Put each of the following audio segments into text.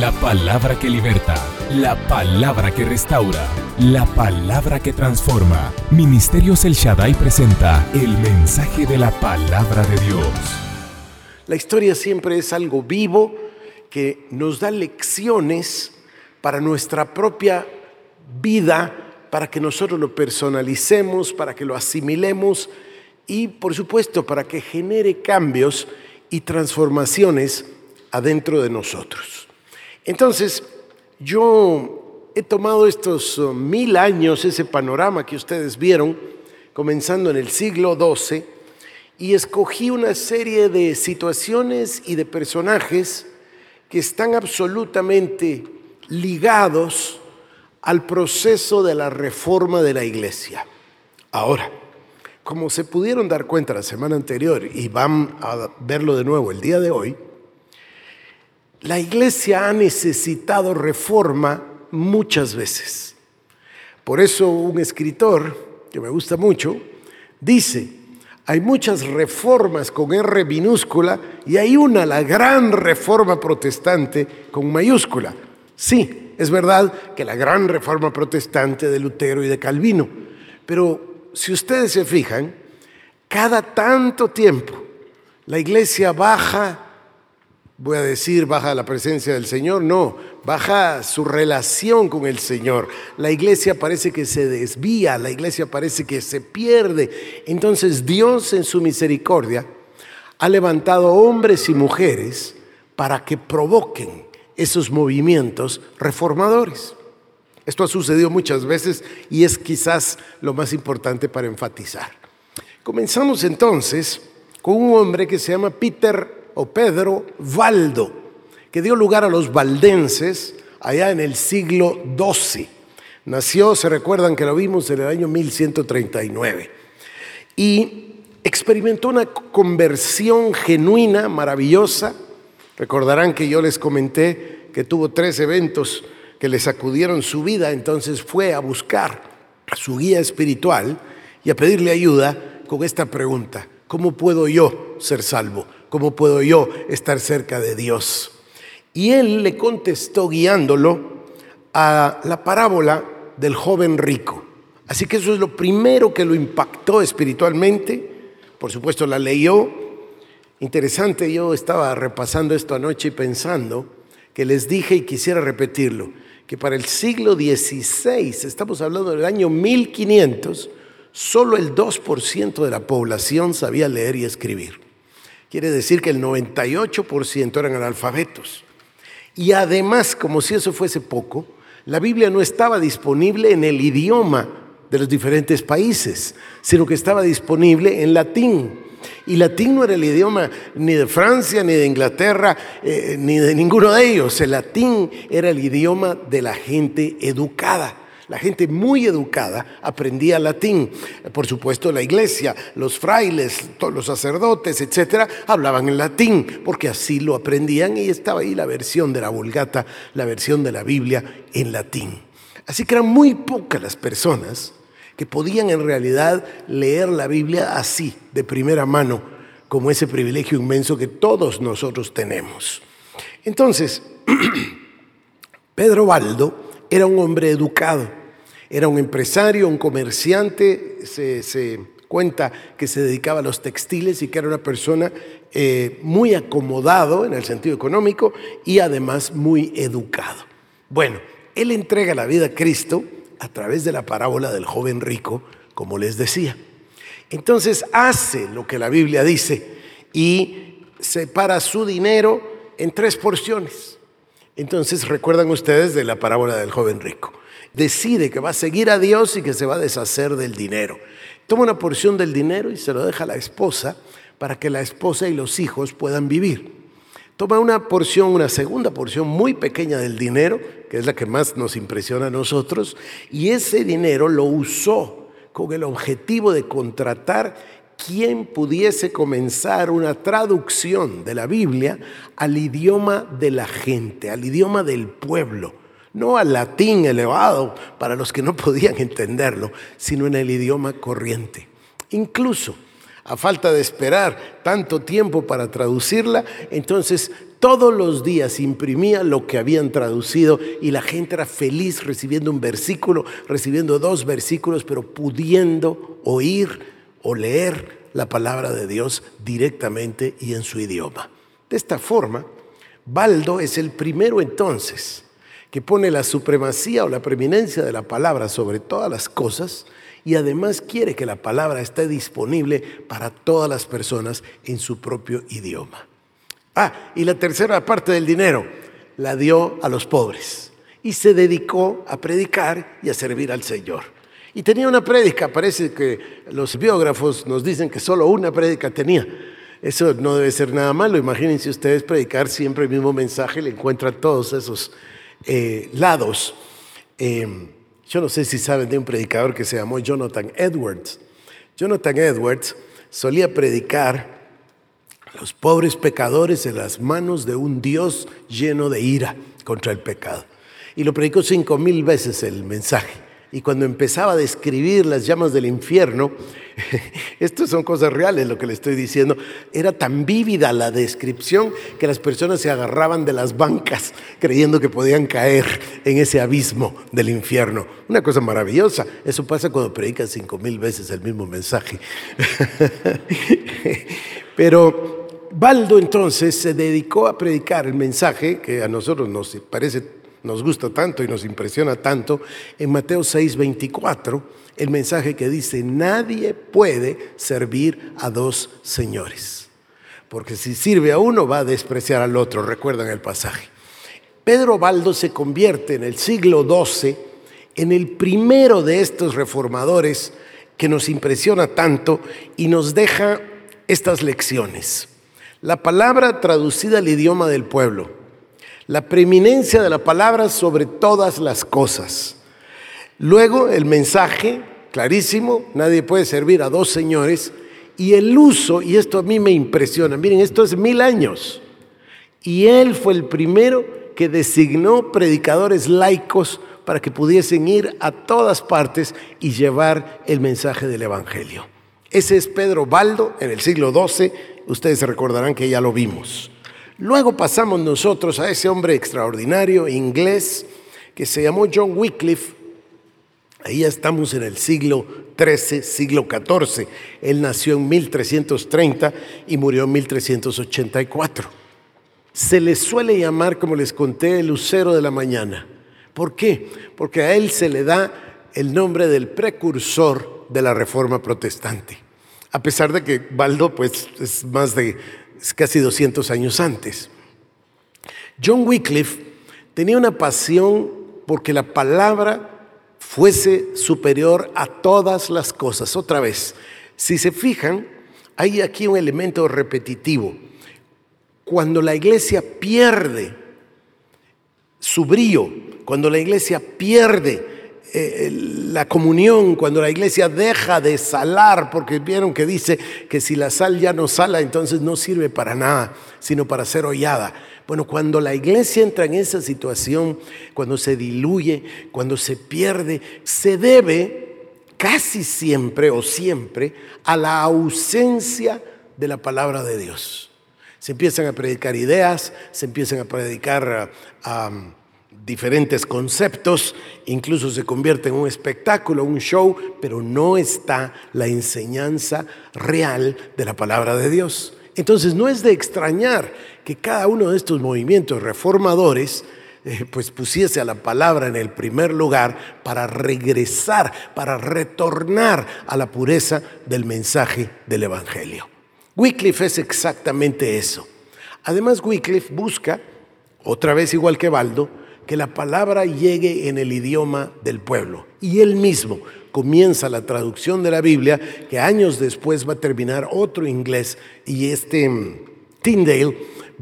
La palabra que liberta, la palabra que restaura, la palabra que transforma. Ministerios El Shaddai presenta el mensaje de la palabra de Dios. La historia siempre es algo vivo que nos da lecciones para nuestra propia vida, para que nosotros lo personalicemos, para que lo asimilemos y por supuesto para que genere cambios y transformaciones adentro de nosotros. Entonces, yo he tomado estos uh, mil años, ese panorama que ustedes vieron, comenzando en el siglo XII, y escogí una serie de situaciones y de personajes que están absolutamente ligados al proceso de la reforma de la iglesia. Ahora, como se pudieron dar cuenta la semana anterior y van a verlo de nuevo el día de hoy, la iglesia ha necesitado reforma muchas veces. Por eso un escritor que me gusta mucho dice, hay muchas reformas con R minúscula y hay una, la gran reforma protestante con mayúscula. Sí, es verdad que la gran reforma protestante de Lutero y de Calvino, pero si ustedes se fijan, cada tanto tiempo la iglesia baja voy a decir, baja la presencia del Señor, no, baja su relación con el Señor. La iglesia parece que se desvía, la iglesia parece que se pierde. Entonces Dios en su misericordia ha levantado hombres y mujeres para que provoquen esos movimientos reformadores. Esto ha sucedido muchas veces y es quizás lo más importante para enfatizar. Comenzamos entonces con un hombre que se llama Peter o Pedro Valdo, que dio lugar a los valdenses allá en el siglo XII. Nació, se recuerdan que lo vimos en el año 1139. Y experimentó una conversión genuina, maravillosa. Recordarán que yo les comenté que tuvo tres eventos que le sacudieron su vida, entonces fue a buscar a su guía espiritual y a pedirle ayuda con esta pregunta, ¿cómo puedo yo ser salvo? ¿Cómo puedo yo estar cerca de Dios? Y él le contestó guiándolo a la parábola del joven rico. Así que eso es lo primero que lo impactó espiritualmente. Por supuesto la leyó. Interesante, yo estaba repasando esto anoche y pensando que les dije y quisiera repetirlo, que para el siglo XVI, estamos hablando del año 1500, solo el 2% de la población sabía leer y escribir. Quiere decir que el 98% eran analfabetos. Y además, como si eso fuese poco, la Biblia no estaba disponible en el idioma de los diferentes países, sino que estaba disponible en latín. Y latín no era el idioma ni de Francia, ni de Inglaterra, eh, ni de ninguno de ellos. El latín era el idioma de la gente educada. La gente muy educada aprendía latín. Por supuesto, la iglesia, los frailes, todos los sacerdotes, etcétera, hablaban en latín, porque así lo aprendían y estaba ahí la versión de la Vulgata, la versión de la Biblia en latín. Así que eran muy pocas las personas que podían en realidad leer la Biblia así, de primera mano, como ese privilegio inmenso que todos nosotros tenemos. Entonces, Pedro Baldo era un hombre educado era un empresario, un comerciante, se, cuenta que se dedicaba a los textiles y que era una persona eh, muy acomodado en el sentido económico y además muy educado. Bueno, él entrega la vida a Cristo a través de la parábola del joven rico, como les decía. Entonces hace lo que la Biblia dice y separa su dinero en tres porciones. Entonces recuerdan ustedes de la parábola del joven rico decide que va a seguir a Dios y que se va a deshacer del dinero. Toma una porción del dinero y se lo deja a la esposa para que la esposa y los hijos puedan vivir. Toma una porción, una segunda porción muy pequeña del dinero, que es la que más nos impresiona a nosotros, y ese dinero lo usó con el objetivo de contratar quien pudiese comenzar una traducción de la Biblia al idioma de la gente, al idioma del pueblo no al latín elevado para los que no podían entenderlo, sino en el idioma corriente. Incluso, a falta de esperar tanto tiempo para traducirla, entonces Todos los días imprimía lo que habían traducido y la gente era feliz recibiendo un versículo, recibiendo dos versículos, pero pudiendo oír o leer la palabra de Dios directamente y en su idioma. De esta forma, Baldo es el primero entonces que pone la supremacía o la preeminencia de la palabra sobre todas las cosas y además quiere que la palabra esté disponible para todas las personas en su propio idioma. Ah, y la tercera parte del dinero la dio a los pobres y se dedicó a predicar y a servir al Señor. Y tenía una prédica, parece que los biógrafos nos dicen que solo una prédica tenía. Eso no debe ser nada malo. Imagínense ustedes predicar siempre el mismo mensaje, le encuentran todos esos eh, lados. Eh, yo no sé si saben de un predicador que se llamó Jonathan Edwards. Jonathan Edwards solía predicar a los pobres pecadores en las manos de un Dios lleno de ira contra el pecado. Y lo predicó cinco mil veces el mensaje y cuando empezaba a describir las llamas del infierno, esto son cosas reales lo que le estoy diciendo, era tan vívida la descripción que las personas se agarraban de las bancas creyendo que podían caer en ese abismo del infierno. Una cosa maravillosa, eso pasa cuando predican cinco mil veces el mismo mensaje. Pero Baldo entonces se dedicó a predicar el mensaje que a nosotros nos parece nos gusta tanto y nos impresiona tanto, en Mateo 6, 24, el mensaje que dice, nadie puede servir a dos señores, porque si sirve a uno va a despreciar al otro, recuerdan el pasaje. Pedro Baldo se convierte en el siglo XII en el primero de estos reformadores que nos impresiona tanto y nos deja estas lecciones. La palabra traducida al idioma del pueblo, la preeminencia de la palabra sobre todas las cosas. Luego el mensaje, clarísimo, nadie puede servir a dos señores, y el uso, y esto a mí me impresiona, miren, esto es mil años, y él fue el primero que designó predicadores laicos para que pudiesen ir a todas partes y llevar el mensaje del Evangelio. Ese es Pedro Baldo en el siglo XII, ustedes recordarán que ya lo vimos. Luego pasamos nosotros a ese hombre extraordinario inglés que se llamó John Wycliffe. Ahí ya estamos en el siglo XIII, siglo XIV. Él nació en 1330 y murió en 1384. Se le suele llamar, como les conté, el lucero de la mañana. ¿Por qué? Porque a él se le da el nombre del precursor de la reforma protestante. A pesar de que Baldo pues, es más de casi 200 años antes. John Wycliffe tenía una pasión porque la palabra fuese superior a todas las cosas. Otra vez, si se fijan, hay aquí un elemento repetitivo. Cuando la iglesia pierde su brío, cuando la iglesia pierde eh, la comunión, cuando la iglesia deja de salar, porque vieron que dice que si la sal ya no sala, entonces no sirve para nada, sino para ser hollada. Bueno, cuando la iglesia entra en esa situación, cuando se diluye, cuando se pierde, se debe casi siempre o siempre a la ausencia de la palabra de Dios. Se empiezan a predicar ideas, se empiezan a predicar... a diferentes conceptos, incluso se convierte en un espectáculo, un show, pero no está la enseñanza real de la palabra de Dios. Entonces no es de extrañar que cada uno de estos movimientos reformadores eh, pues pusiese a la palabra en el primer lugar para regresar, para retornar a la pureza del mensaje del Evangelio. Wycliffe es exactamente eso. Además, Wycliffe busca, otra vez igual que Baldo, que la palabra llegue en el idioma del pueblo. Y él mismo comienza la traducción de la Biblia, que años después va a terminar otro inglés, y este mm, Tyndale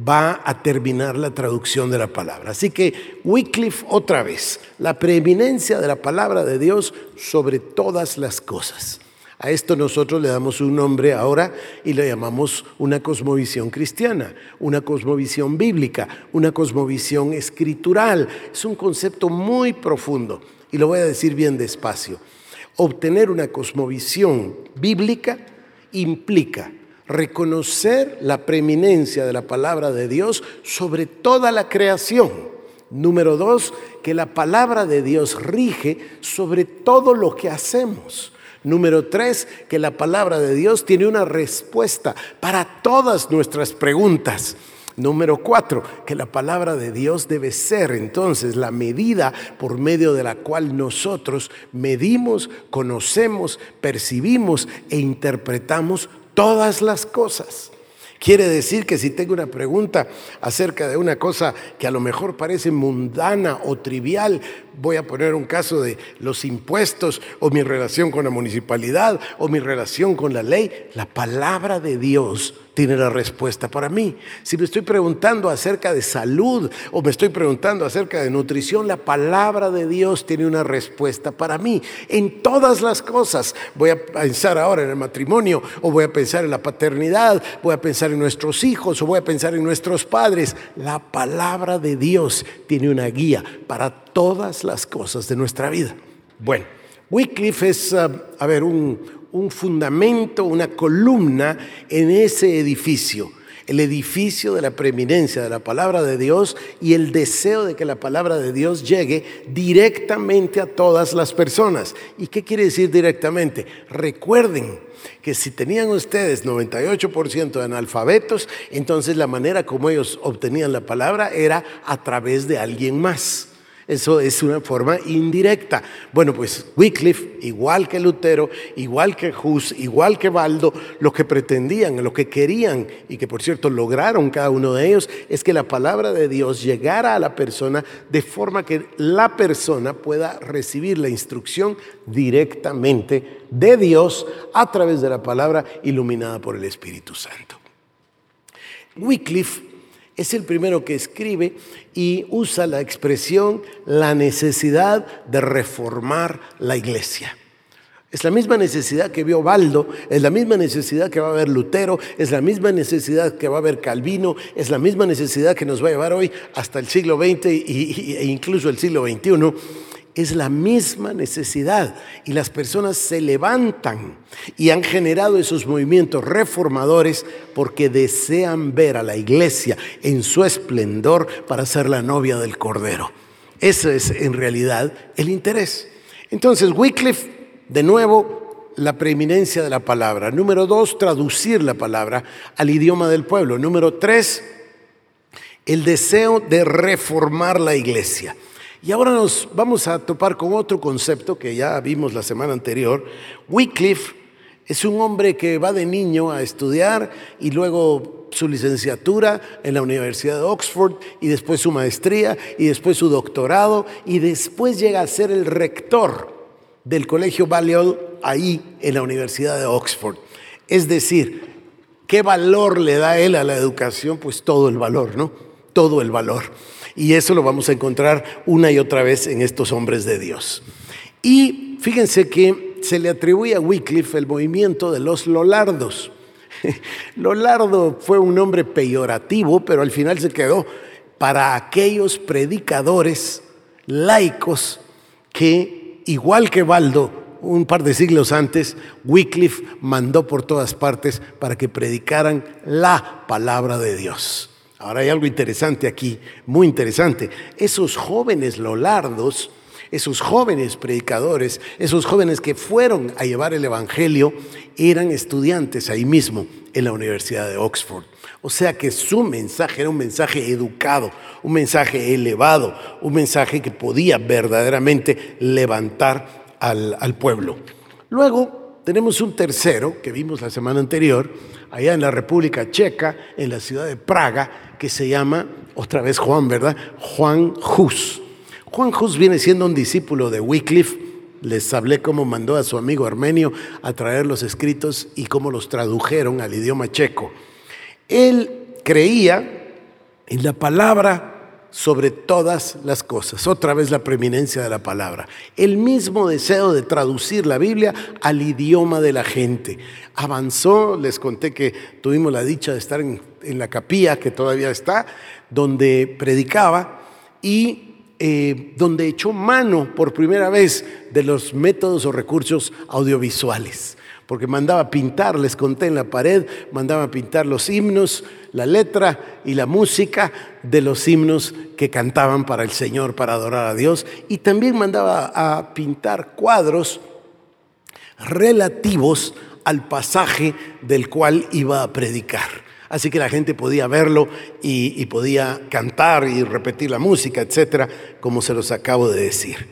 va a terminar la traducción de la palabra. Así que Wycliffe otra vez, la preeminencia de la palabra de Dios sobre todas las cosas. A esto nosotros le damos un nombre ahora y le llamamos una cosmovisión cristiana, una cosmovisión bíblica, una cosmovisión escritural. Es un concepto muy profundo y lo voy a decir bien despacio. Obtener una cosmovisión bíblica implica reconocer la preeminencia de la palabra de Dios sobre toda la creación. Número dos, que la palabra de Dios rige sobre todo lo que hacemos. Número tres, que la palabra de Dios tiene una respuesta para todas nuestras preguntas. Número cuatro, que la palabra de Dios debe ser entonces la medida por medio de la cual nosotros medimos, conocemos, percibimos e interpretamos todas las cosas. Quiere decir que si tengo una pregunta acerca de una cosa que a lo mejor parece mundana o trivial, voy a poner un caso de los impuestos o mi relación con la municipalidad o mi relación con la ley, la palabra de Dios tiene la respuesta para mí. Si me estoy preguntando acerca de salud o me estoy preguntando acerca de nutrición, la palabra de Dios tiene una respuesta para mí. En todas las cosas voy a pensar ahora en el matrimonio o voy a pensar en la paternidad, voy a pensar en nuestros hijos o voy a pensar en nuestros padres. La palabra de Dios tiene una guía para todas las cosas de nuestra vida. Bueno, Wycliffe es, ah, a ver, un, un fundamento, una columna en ese edificio, el edificio de la preeminencia de la palabra de Dios y el deseo de que la palabra de Dios llegue directamente a todas las personas. ¿Y qué quiere decir directamente? Recuerden que si tenían ustedes 98% de analfabetos, entonces la manera como ellos obtenían la palabra era a través de alguien más. Eso es una forma indirecta. Bueno, pues Wycliffe, igual que Lutero, igual que Hus, igual que Baldo, lo que pretendían, lo que querían, y que por cierto lograron cada uno de ellos, es que la palabra de Dios llegara a la persona de forma que la persona pueda recibir la instrucción directamente de Dios a través de la palabra iluminada por el Espíritu Santo. Wycliffe es el primero que escribe y usa la expresión la necesidad de reformar la iglesia. Es la misma necesidad que vio Baldo, es la misma necesidad que va a haber Lutero, es la misma necesidad que va a haber Calvino, es la misma necesidad que nos va a llevar hoy hasta el siglo XX e incluso el siglo XXI es la misma necesidad y las personas se levantan y han generado esos movimientos reformadores porque desean ver a la iglesia en su esplendor para ser la novia del Cordero. Ese es en realidad el interés. Entonces, Wycliffe, de nuevo, la preeminencia de la palabra. Número dos, traducir la palabra al idioma del pueblo. Número tres, el deseo de reformar la iglesia. Y ahora nos vamos a topar con otro concepto que ya vimos la semana anterior. Wycliffe es un hombre que va de niño a estudiar y luego su licenciatura en la Universidad de Oxford y después su maestría y después su doctorado y después llega a ser el rector del Colegio Balliol ahí en la Universidad de Oxford. Es decir, ¿qué valor le da él a la educación? Pues todo el valor, ¿no? Todo el valor. Y eso lo vamos a encontrar una y otra vez en estos hombres de Dios. Y fíjense que se le atribuye a Wycliffe el movimiento de los Lolardos. Lolardo fue un nombre peyorativo, pero al final se quedó para aquellos predicadores laicos que, igual que Baldo, un par de siglos antes, Wycliffe mandó por todas partes para que predicaran la palabra de Dios. Ahora hay algo interesante aquí, muy interesante. Esos jóvenes lolardos, esos jóvenes predicadores, esos jóvenes que fueron a llevar el Evangelio, eran estudiantes ahí mismo en la Universidad de Oxford. O sea que su mensaje era un mensaje educado, un mensaje elevado, un mensaje que podía verdaderamente levantar al, al pueblo. Luego tenemos un tercero que vimos la semana anterior, allá en la República Checa, en la ciudad de Praga, que se llama, otra vez Juan, ¿verdad? Juan Hus. Juan Hus viene siendo un discípulo de Wycliffe. Les hablé cómo mandó a su amigo armenio a traer los escritos y cómo los tradujeron al idioma checo. Él creía en la palabra sobre todas las cosas. Otra vez la preeminencia de la palabra. El mismo deseo de traducir la Biblia al idioma de la gente. Avanzó, les conté que tuvimos la dicha de estar en, la capilla, que todavía está, donde predicaba y eh, donde echó mano por primera vez de los métodos o recursos audiovisuales. Porque mandaba pintar, les conté en la pared, mandaba pintar los himnos, la letra y la música de los himnos que cantaban para el Señor, para adorar a Dios, y también mandaba a pintar cuadros relativos al pasaje del cual iba a predicar. Así que la gente podía verlo y, podía cantar y repetir la música, etcétera, como se los acabo de decir.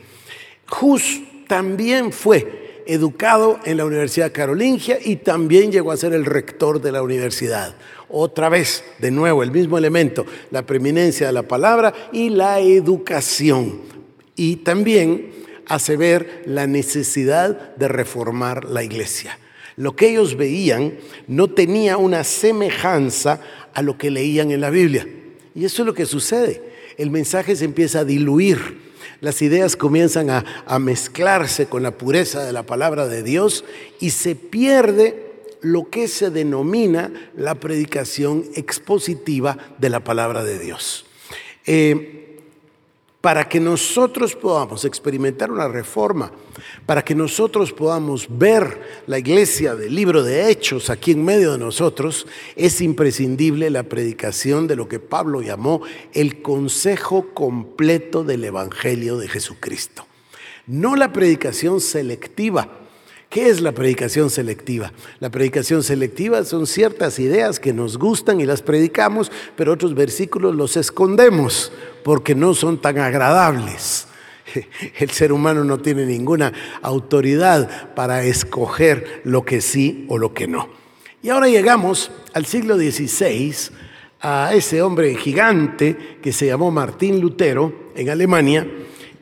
Hus también fue educado en la Universidad Carolingia y también llegó a ser el rector de la universidad. Otra vez, de nuevo, el mismo elemento, la preeminencia de la palabra y la educación. Y también hace ver la necesidad de reformar la iglesia. Lo que ellos veían no tenía una semejanza a lo que leían en la Biblia. Y eso es lo que sucede. El mensaje se empieza a diluir. Las ideas comienzan a, mezclarse con la pureza de la palabra de Dios y se pierde lo que se denomina la predicación expositiva de la palabra de Dios. Eh, para que nosotros podamos experimentar una reforma, para que nosotros podamos ver la iglesia del libro de Hechos aquí en medio de nosotros, es imprescindible la predicación de lo que Pablo llamó el consejo completo del Evangelio de Jesucristo. No la predicación selectiva, ¿Qué es la predicación selectiva? La predicación selectiva son ciertas ideas que nos gustan y las predicamos, pero otros versículos los escondemos porque no son tan agradables. El ser humano no tiene ninguna autoridad para escoger lo que sí o lo que no. Y ahora llegamos al siglo XVI, a ese hombre gigante que se llamó Martín Lutero en Alemania.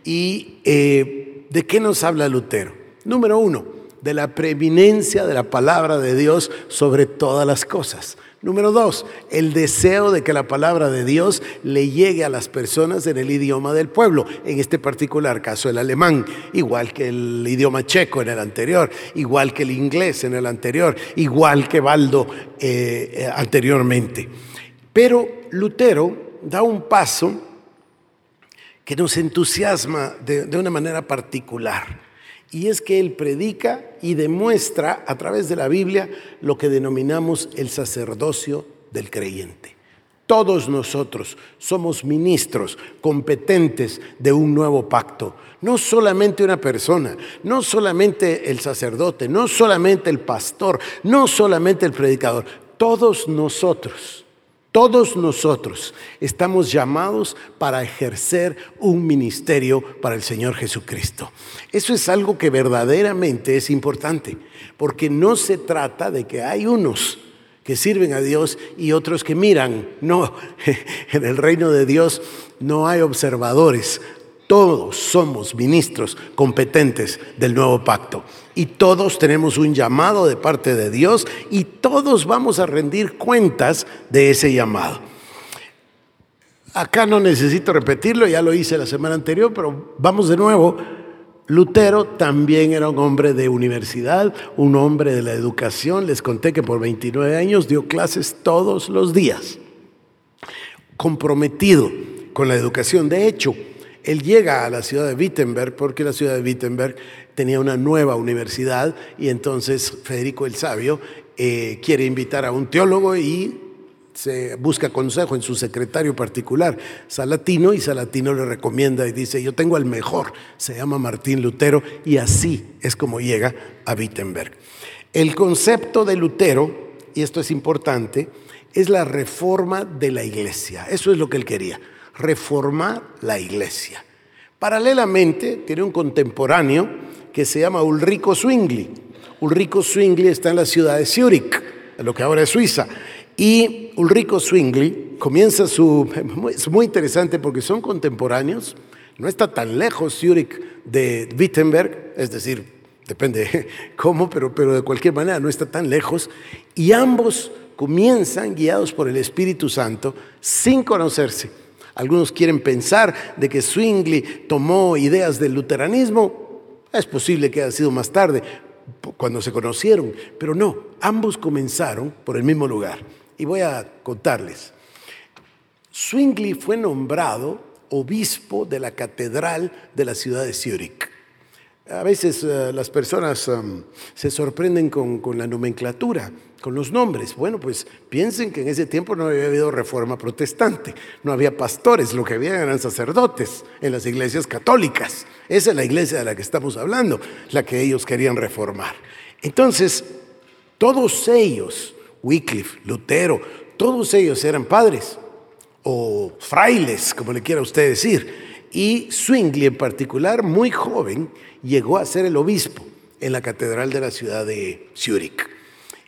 ¿Y eh, de qué nos habla Lutero? Número uno, de la preeminencia de la palabra de Dios sobre todas las cosas. Número dos, el deseo de que la palabra de Dios le llegue a las personas en el idioma del pueblo, en este particular caso el alemán, igual que el idioma checo en el anterior, igual que el inglés en el anterior, igual que Baldo eh, eh, anteriormente. Pero Lutero da un paso que nos entusiasma de una manera particular y es que Él predica y demuestra a través de la Biblia lo que denominamos el sacerdocio del creyente. Todos nosotros somos ministros competentes de un nuevo pacto. No solamente una persona, no solamente el sacerdote, no solamente el pastor, no solamente el predicador, todos nosotros todos nosotros estamos llamados para ejercer un ministerio para el Señor Jesucristo. Eso es algo que verdaderamente es importante, porque no se trata de que hay unos que sirven a Dios y otros que miran. No, en el reino de Dios no hay observadores, todos somos ministros competentes del nuevo pacto y todos tenemos un llamado de parte de Dios y todos vamos a rendir cuentas de ese llamado. Acá no necesito repetirlo, ya lo hice la semana anterior, pero vamos de nuevo. Lutero también era un hombre de universidad, un hombre de la educación. Les conté que por 29 años dio clases todos los días, comprometido con la educación. De hecho, él llega a la ciudad de Wittenberg porque la ciudad de Wittenberg tenía una nueva universidad y entonces Federico el Sabio eh, quiere invitar a un teólogo y se busca consejo en su secretario particular, Salatino, y Salatino le recomienda y dice, yo tengo al mejor, se llama Martín Lutero, y así es como llega a Wittenberg. El concepto de Lutero, y esto es importante, es la reforma de la iglesia, eso es lo que él quería reformar la iglesia. Paralelamente, tiene un contemporáneo que se llama Ulrico Zwingli. Ulrico Zwingli está en la ciudad de Zurich, lo que ahora es Suiza. Y Ulrico Zwingli comienza su... Es muy interesante porque son contemporáneos, no está tan lejos Zurich de Wittenberg, es decir, depende cómo, pero, pero de cualquier manera no está tan lejos. Y ambos comienzan guiados por el Espíritu Santo sin conocerse algunos quieren pensar de que Zwingli tomó ideas del luteranismo. Es posible que haya sido más tarde, cuando se conocieron, pero no, ambos comenzaron por el mismo lugar. Y voy a contarles. Zwingli fue nombrado obispo de la catedral de la ciudad de Zurich. A veces eh, las personas se sorprenden con, la nomenclatura, con los nombres. Bueno, pues piensen que en ese tiempo no había habido reforma protestante, no había pastores, lo que había eran sacerdotes en las iglesias católicas. Esa es la iglesia de la que estamos hablando, la que ellos querían reformar. Entonces, todos ellos, Wycliffe, Lutero, todos ellos eran padres o frailes, como le quiera usted decir. Y Zwingli en particular, muy joven, llegó a ser el obispo en la catedral de la ciudad de Zúrich.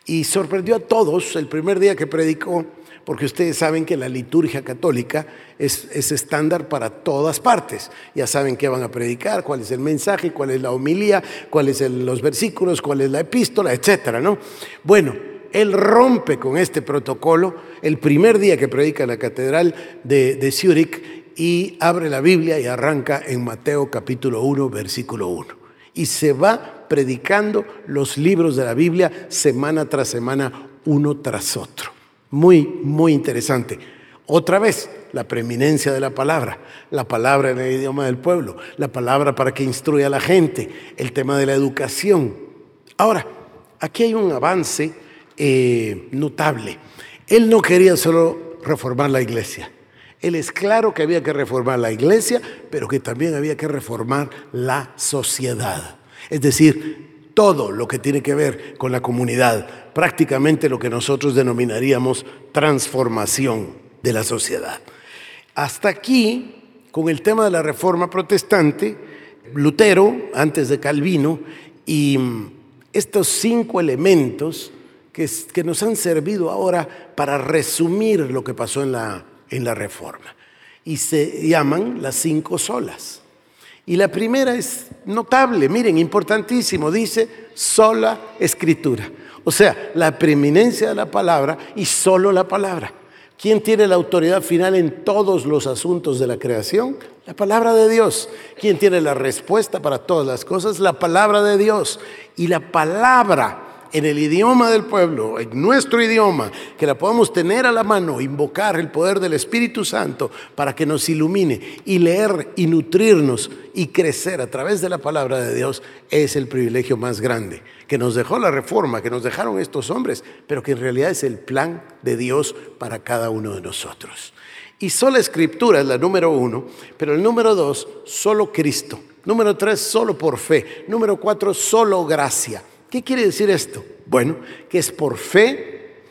Y sorprendió a todos el primer día que predicó, porque ustedes saben que la liturgia católica es, estándar para todas partes. Ya saben qué van a predicar, cuál es el mensaje, cuál es la homilía, cuáles son los versículos, cuál es la epístola, etcétera, ¿no? Bueno, él rompe con este protocolo el primer día que predica en la catedral de, de Zúrich y abre la Biblia y arranca en Mateo capítulo 1, versículo 1. Y se va predicando los libros de la Biblia semana tras semana, uno tras otro. Muy, muy interesante. Otra vez, la preeminencia de la palabra, la palabra en el idioma del pueblo, la palabra para que instruya a la gente, el tema de la educación. Ahora, aquí hay un avance eh, notable. Él no quería solo reformar la iglesia. Él es claro que había que reformar la iglesia, pero que también había que reformar la sociedad. Es decir, todo lo que tiene que ver con la comunidad, prácticamente lo que nosotros denominaríamos transformación de la sociedad. Hasta aquí, con el tema de la reforma protestante, Lutero, antes de Calvino, y estos cinco elementos que, que nos han servido ahora para resumir lo que pasó en la en la reforma. Y se llaman las cinco solas. Y la primera es notable, miren, importantísimo, dice sola escritura. O sea, la preeminencia de la palabra y solo la palabra. ¿Quién tiene la autoridad final en todos los asuntos de la creación? La palabra de Dios. ¿Quién tiene la respuesta para todas las cosas? La palabra de Dios. Y la palabra en el idioma del pueblo, en nuestro idioma, que la podamos tener a la mano, invocar el poder del Espíritu Santo para que nos ilumine y leer y nutrirnos y crecer a través de la palabra de Dios, es el privilegio más grande que nos dejó la reforma, que nos dejaron estos hombres, pero que en realidad es el plan de Dios para cada uno de nosotros. Y sola escritura es la número uno, pero el número dos, solo Cristo. Número tres, solo por fe. Número cuatro, solo gracia. ¿Qué quiere decir esto? Bueno, que es por fe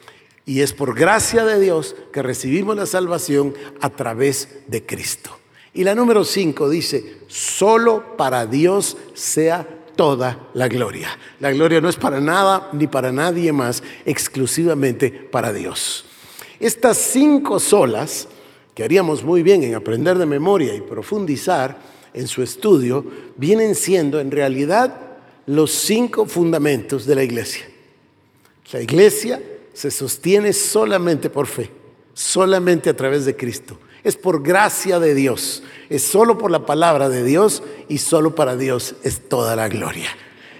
y es por gracia de Dios que recibimos la salvación a través de Cristo. Y la número 5 dice, solo para Dios sea toda la gloria. La gloria no es para nada ni para nadie más, exclusivamente para Dios. Estas cinco solas, que haríamos muy bien en aprender de memoria y profundizar en su estudio, vienen siendo en realidad los cinco fundamentos de la iglesia. La iglesia se sostiene solamente por fe, solamente a través de Cristo. Es por gracia de Dios, es solo por la palabra de Dios y solo para Dios es toda la gloria.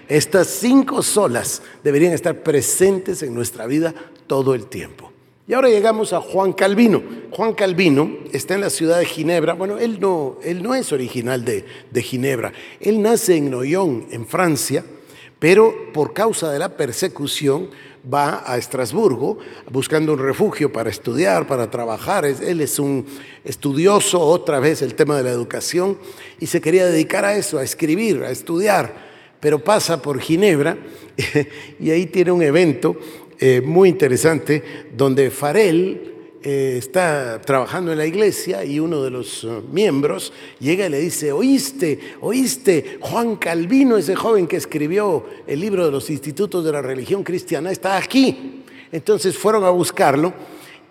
Estas cinco solas deberían estar presentes en nuestra vida todo el tiempo. Y ahora llegamos a Juan Calvino. Juan Calvino está en la ciudad de Ginebra. Bueno, él no, él no es original de, de Ginebra. Él nace en Noyon, en Francia, pero por causa de la persecución va a Estrasburgo buscando un refugio para estudiar, para trabajar. Él es un estudioso, otra vez el tema de la educación, y se quería dedicar a eso, a escribir, a estudiar, pero pasa por Ginebra y ahí tiene un evento eh, muy interesante donde Farel eh, está trabajando en la iglesia y uno de los eh, miembros llega y le dice, oíste, oíste, Juan Calvino, ese joven que escribió el libro de los institutos de la religión cristiana, está aquí. Entonces fueron a buscarlo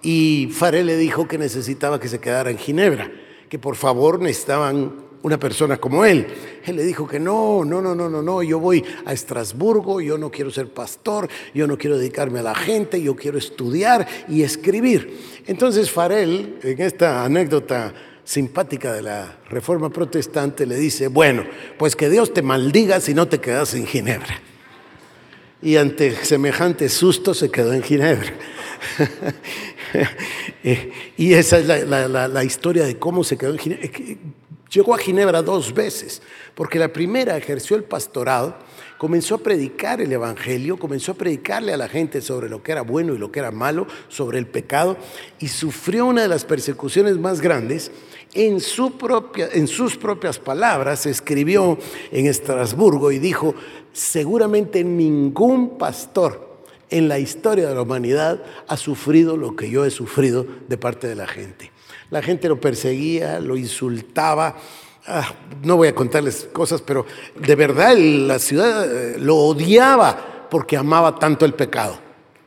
y Farel le dijo que necesitaba que se quedara en Ginebra, que por favor necesitaban una persona como él. Él le dijo que no, no, no, no, no, no, yo voy a Estrasburgo, yo no quiero ser pastor, yo no quiero dedicarme a la gente, yo quiero estudiar y escribir. Entonces Farel, en esta anécdota simpática de la Reforma Protestante, le dice, bueno, pues que Dios te maldiga si no te quedas en Ginebra. Y ante semejante susto se quedó en Ginebra. y esa es la, la historia de cómo se quedó en Ginebra Llegó a Ginebra dos veces, porque la primera ejerció el pastorado, comenzó a predicar el Evangelio, comenzó a predicarle a la gente sobre lo que era bueno y lo que era malo, sobre el pecado, y sufrió una de las persecuciones más grandes. En, sus propias palabras escribió en Estrasburgo y dijo, seguramente ningún pastor en la historia de la humanidad ha sufrido lo que yo he sufrido de parte de la gente. La gente lo perseguía, lo insultaba. Ah, no voy a contarles cosas, pero de verdad la ciudad eh, lo odiaba porque amaba tanto el pecado.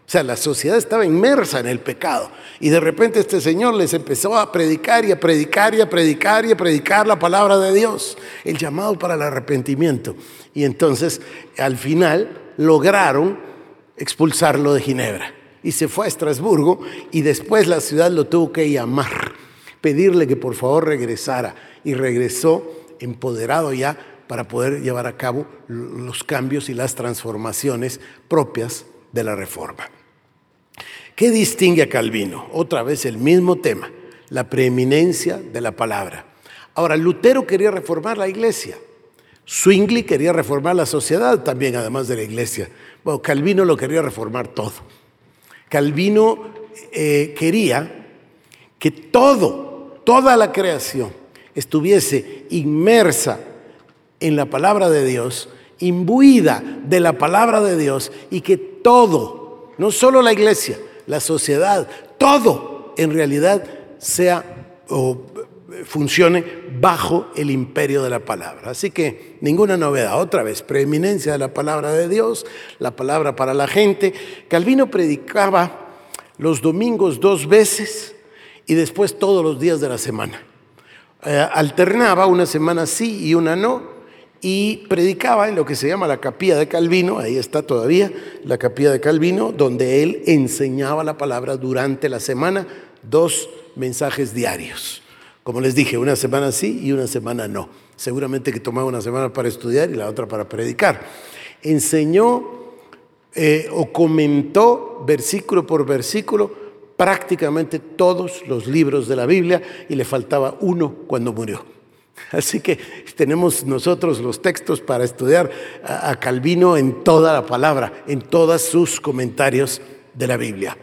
O sea, la sociedad estaba inmersa en el pecado. Y de repente este señor les empezó a predicar y a predicar y a predicar y a predicar la palabra de Dios, el llamado para el arrepentimiento. Y entonces, al final, lograron expulsarlo de Ginebra. Y se fue a Estrasburgo y después la ciudad lo tuvo que llamar pedirle que por favor regresara. Y regresó empoderado ya para poder llevar a cabo los cambios y las transformaciones propias de la reforma. ¿Qué distingue a Calvino? Otra vez el mismo tema, la preeminencia de la palabra. Ahora, Lutero quería reformar la iglesia. Zwingli quería reformar la sociedad también, además de la iglesia. Bueno, Calvino lo quería reformar todo. Calvino eh, quería que todo toda la creación estuviese inmersa en la palabra de Dios, imbuida de la palabra de Dios y que todo, no solo la iglesia, la sociedad, todo en realidad sea o funcione bajo el imperio de la palabra. Así que ninguna novedad, otra vez, preeminencia de la palabra de Dios, la palabra para la gente. Calvino predicaba los domingos dos veces y después todos los días de la semana. Eh, alternaba una semana sí y una no, y predicaba en lo que se llama la capilla de Calvino, ahí está todavía la capilla de Calvino, donde él enseñaba la palabra durante la semana, dos mensajes diarios. Como les dije, una semana sí y una semana no. Seguramente que tomaba una semana para estudiar y la otra para predicar. Enseñó eh, o comentó versículo por versículo prácticamente todos los libros de la Biblia y le faltaba uno cuando murió. Así que tenemos nosotros los textos para estudiar a Calvino en toda la palabra, en todos sus comentarios de la Biblia.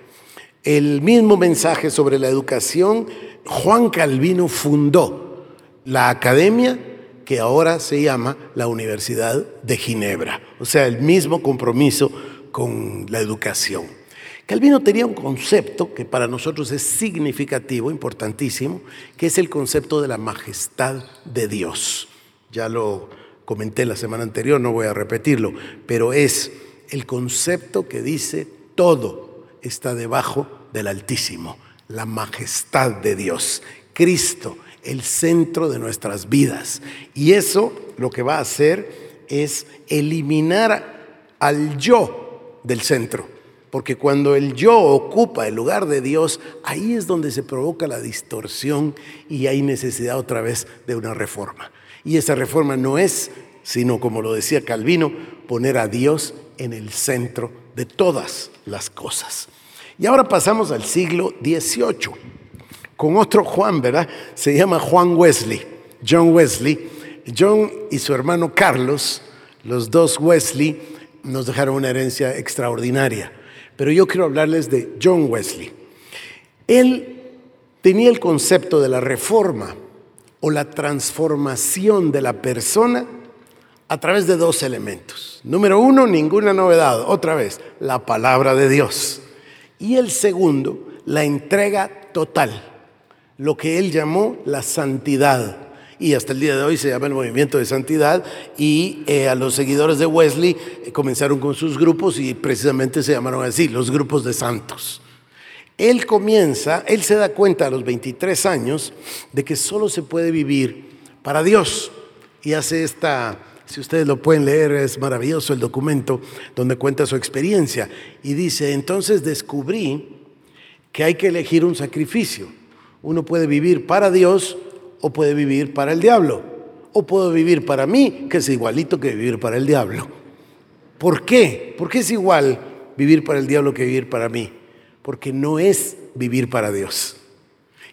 El mismo mensaje sobre la educación, Juan Calvino fundó la academia que ahora se llama la Universidad de Ginebra, o sea, el mismo compromiso con la educación. Calvino tenía un concepto que para nosotros es significativo, importantísimo, que es el concepto de la majestad de Dios. Ya lo comenté la semana anterior, no voy a repetirlo, pero es el concepto que dice todo está debajo del Altísimo, la majestad de Dios, Cristo, el centro de nuestras vidas. Y eso lo que va a hacer es eliminar al yo del centro porque cuando el yo ocupa el lugar de Dios, ahí es donde se provoca la distorsión y hay necesidad otra vez de una reforma. Y esa reforma no es, sino como lo decía Calvino, poner a Dios en el centro de todas las cosas. Y ahora pasamos al siglo XVIII, con otro Juan, ¿verdad? Se llama Juan Wesley, John Wesley. John y su hermano Carlos, los dos Wesley, nos dejaron una herencia extraordinaria. Pero yo quiero hablarles de John Wesley. Él tenía el concepto de la reforma o la transformación de la persona a través de dos elementos. Número uno, ninguna novedad. Otra vez, la palabra de Dios. Y el segundo, la entrega total, lo que él llamó la santidad y hasta el día de hoy se llama el movimiento de santidad y eh, a los seguidores de Wesley eh, comenzaron con sus grupos y precisamente se llamaron así, los grupos de santos. Él comienza, él se da cuenta a los 23 años de que solo se puede vivir para Dios y hace esta, si ustedes lo pueden leer, es maravilloso el documento donde cuenta su experiencia y dice, entonces descubrí que hay que elegir un sacrificio. Uno puede vivir para Dios o puede vivir para el diablo, o puedo vivir para mí, que es igualito que vivir para el diablo. ¿Por qué? ¿Por qué es igual vivir para el diablo que vivir para mí? Porque no es vivir para Dios.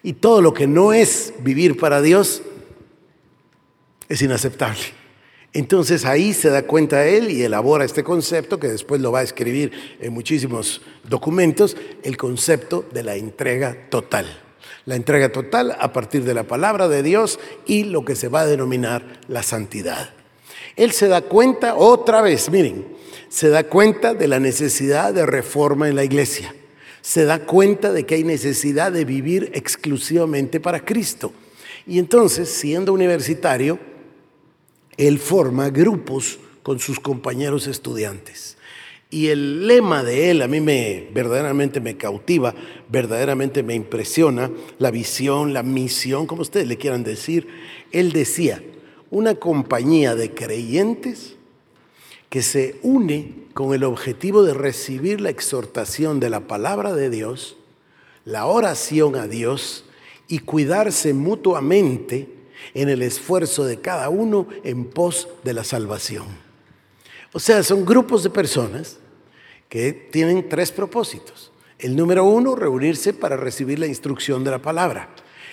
Y todo lo que no es vivir para Dios Es inaceptable. Entonces ahí se da cuenta él y elabora este concepto que después lo va a escribir en muchísimos documentos, el concepto de la entrega total. La entrega total a partir de la palabra de Dios y lo que se va a denominar la santidad. Él se da cuenta otra vez, miren, se da cuenta de la necesidad de reforma en la iglesia. Se da cuenta de que hay necesidad de vivir exclusivamente para Cristo. Y entonces, siendo universitario, él forma grupos con sus compañeros estudiantes. Y el lema de él a mí me verdaderamente me cautiva, verdaderamente me impresiona, la visión, la misión, como ustedes le quieran decir. Él decía, una compañía de creyentes que se une con el objetivo de recibir la exhortación de la palabra de Dios, la oración a Dios y cuidarse mutuamente en el esfuerzo de cada uno en pos de la salvación. O sea, son grupos de personas que tienen tres propósitos. El número uno, reunirse para recibir la instrucción de la palabra.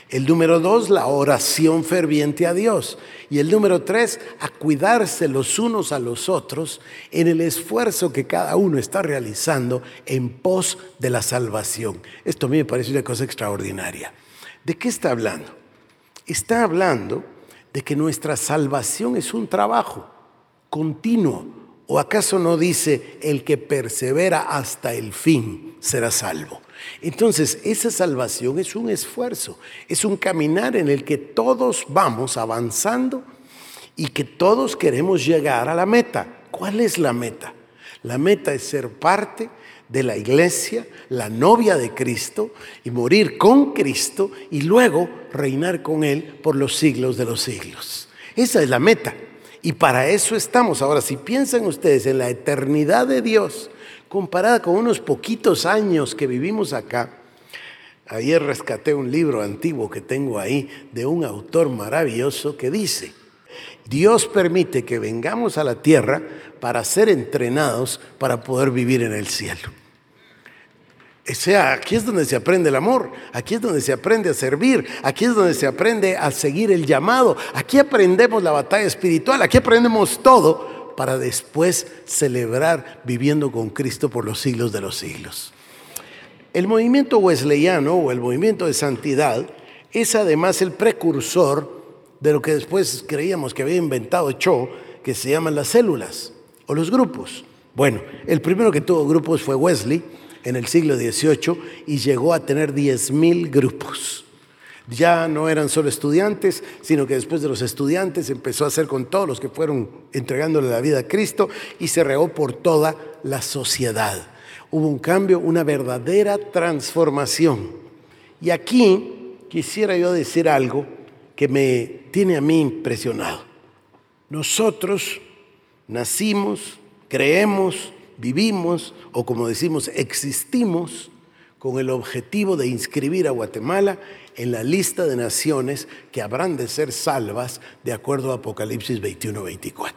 El número dos, la oración ferviente a Dios. Y el número tres, a cuidarse los unos a los otros en el esfuerzo que cada uno está realizando en pos de la salvación. Esto a mí me parece una cosa extraordinaria. ¿De qué está hablando? está hablando de que nuestra salvación es un trabajo continuo. ¿O acaso no dice el que persevera hasta el fin será salvo? Entonces, esa salvación es un esfuerzo, es un caminar en el que todos vamos avanzando y que todos queremos llegar a la meta. ¿Cuál es la meta? La meta es ser parte de la iglesia, la novia de Cristo, y morir con Cristo y luego reinar con Él por los siglos de los siglos. Esa es la meta. Y para eso estamos. Ahora, si piensan ustedes en la eternidad de Dios, comparada con unos poquitos años que vivimos acá, ayer rescaté un libro antiguo que tengo ahí de un autor maravilloso que dice, Dios permite que vengamos a la tierra para ser entrenados para poder vivir en el cielo. Sea, aquí es donde se aprende el amor, aquí es donde se aprende a servir, aquí es donde se aprende a seguir el llamado, aquí aprendemos la batalla espiritual, aquí aprendemos todo para después celebrar viviendo con Cristo por los siglos de los siglos. El movimiento wesleyano o el movimiento de santidad es además el precursor de lo que después creíamos que había inventado Cho, que se llaman las células o los grupos. Bueno, el primero que tuvo grupos fue Wesley en el siglo XVIII y llegó a tener 10.000 grupos. Ya no eran solo estudiantes, sino que después de los estudiantes empezó a hacer con todos los que fueron entregándole la vida a Cristo y se regó por toda la sociedad. Hubo un cambio, una verdadera transformación. Y aquí quisiera yo decir algo que me tiene a mí impresionado. Nosotros nacimos, creemos, vivimos o como decimos, existimos con el objetivo de inscribir a Guatemala en la lista de naciones que habrán de ser salvas de acuerdo a Apocalipsis 21-24.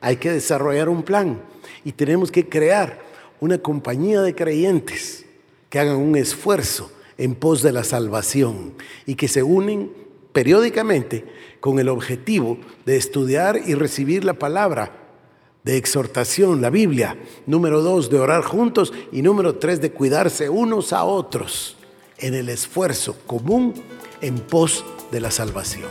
Hay que desarrollar un plan y tenemos que crear una compañía de creyentes que hagan un esfuerzo en pos de la salvación y que se unen periódicamente con el objetivo de estudiar y recibir la palabra de exhortación, la Biblia. Número dos, de orar juntos. Y número tres, de cuidarse unos a otros en el esfuerzo común en pos de la salvación.